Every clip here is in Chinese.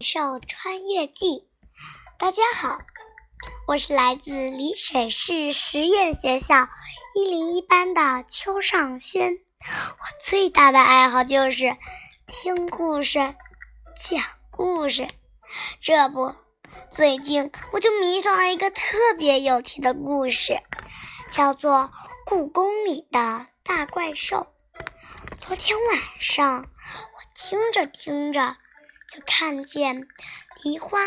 兽穿越记，大家好，我是来自丽水市实验学校一零一班的邱尚轩。我最大的爱好就是听故事、讲故事。这不，最近我就迷上了一个特别有趣的故事，叫做《故宫里的大怪兽》。昨天晚上，我听着听着。就看见梨花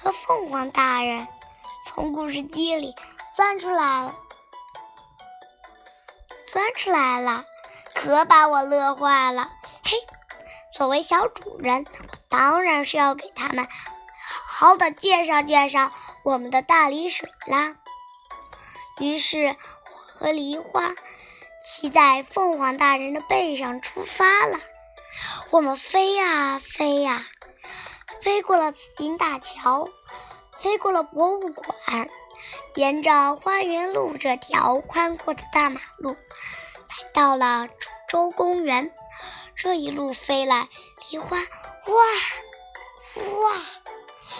和凤凰大人从故事机里钻出来了，钻出来了，可把我乐坏了。嘿，作为小主人，我当然是要给他们好好的介绍介绍我们的大梨水啦。于是，我和梨花骑在凤凰大人的背上出发了。我们飞呀飞呀，飞过了紫金大桥，飞过了博物馆，沿着花园路这条宽阔的大马路，来到了株洲公园。这一路飞来，梨花哇哇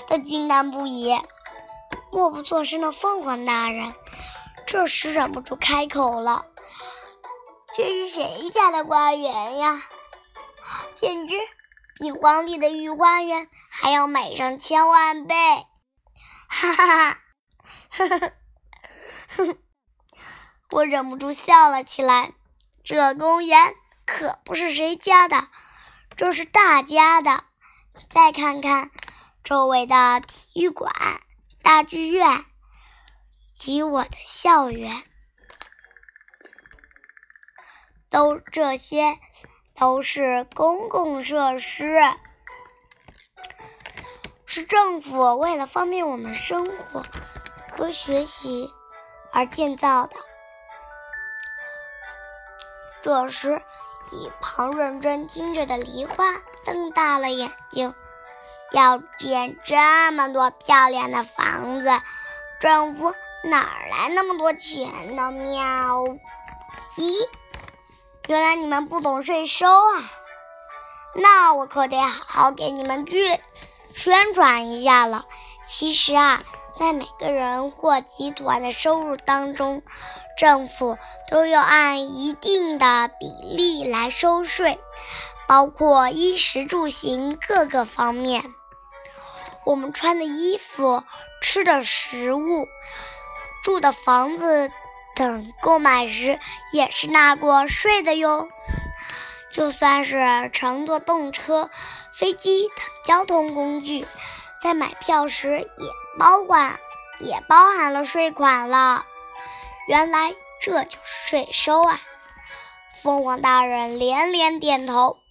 的惊叹不已。默不作声的凤凰大人这时忍不住开口了：“这是谁家的花园呀？”简直比皇帝的御花园还要美上千万倍！哈哈哈，哈哈，哼，我忍不住笑了起来。这公园可不是谁家的，这是大家的。再看看周围的体育馆、大剧院及我的校园，都这些。都是公共设施，是政府为了方便我们生活和学习而建造的。这时，一旁认真听着的梨花瞪大了眼睛：“要建这么多漂亮的房子，政府哪来那么多钱呢？”喵，咦？原来你们不懂税收啊！那我可得好好给你们去宣传一下了。其实啊，在每个人或集团的收入当中，政府都要按一定的比例来收税，包括衣食住行各个方面。我们穿的衣服、吃的食物、住的房子。等购买时也是纳过税的哟。就算是乘坐动车、飞机等交通工具，在买票时也包含也包含了税款了。原来这就是税收啊！凤凰大人连连点头，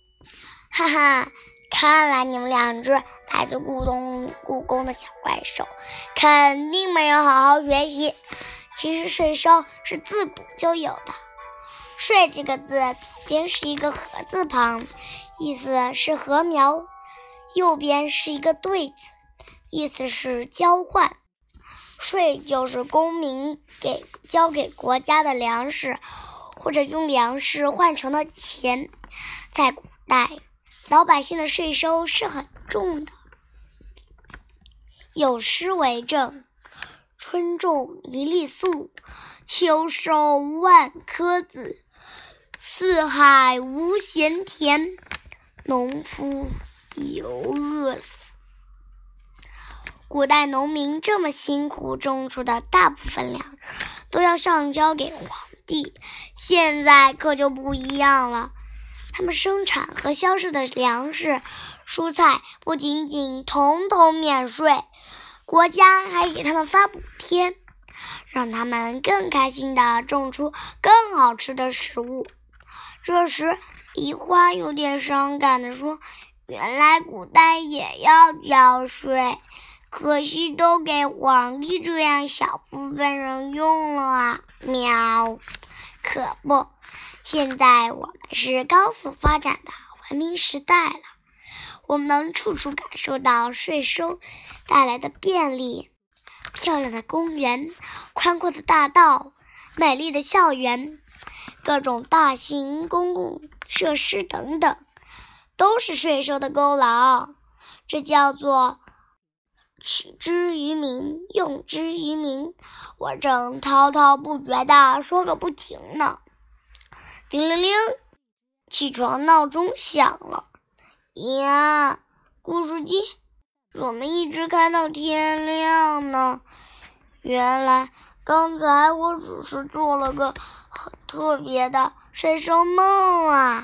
哈哈，看来你们两只来自故宫故宫的小怪兽，肯定没有好好学习。其实税收是自古就有的，“税”这个字左边是一个“禾”字旁，意思是禾苗；右边是一个“对”字，意思是交换。税就是公民给交给国家的粮食，或者用粮食换成的钱。在古代，老百姓的税收是很重的。有诗为证。春种一粒粟，秋收万颗子。四海无闲田，农夫犹饿死。古代农民这么辛苦种出的大部分粮食，都要上交给皇帝。现在可就不一样了，他们生产和销售的粮食、蔬菜不仅仅统统免税。国家还给他们发补贴，让他们更开心地种出更好吃的食物。这时，梨花有点伤感地说：“原来古代也要交税，可惜都给皇帝这样小部分人用了啊！”喵，可不，现在我们是高速发展的文明时代了。我们能处处感受到税收带来的便利，漂亮的公园、宽阔的大道、美丽的校园、各种大型公共设施等等，都是税收的功劳。这叫做取之于民，用之于民。我正滔滔不绝地说个不停呢，叮铃铃，起床闹钟响了。呀，故事机怎么一直开到天亮呢？原来刚才我只是做了个很特别的睡生梦啊。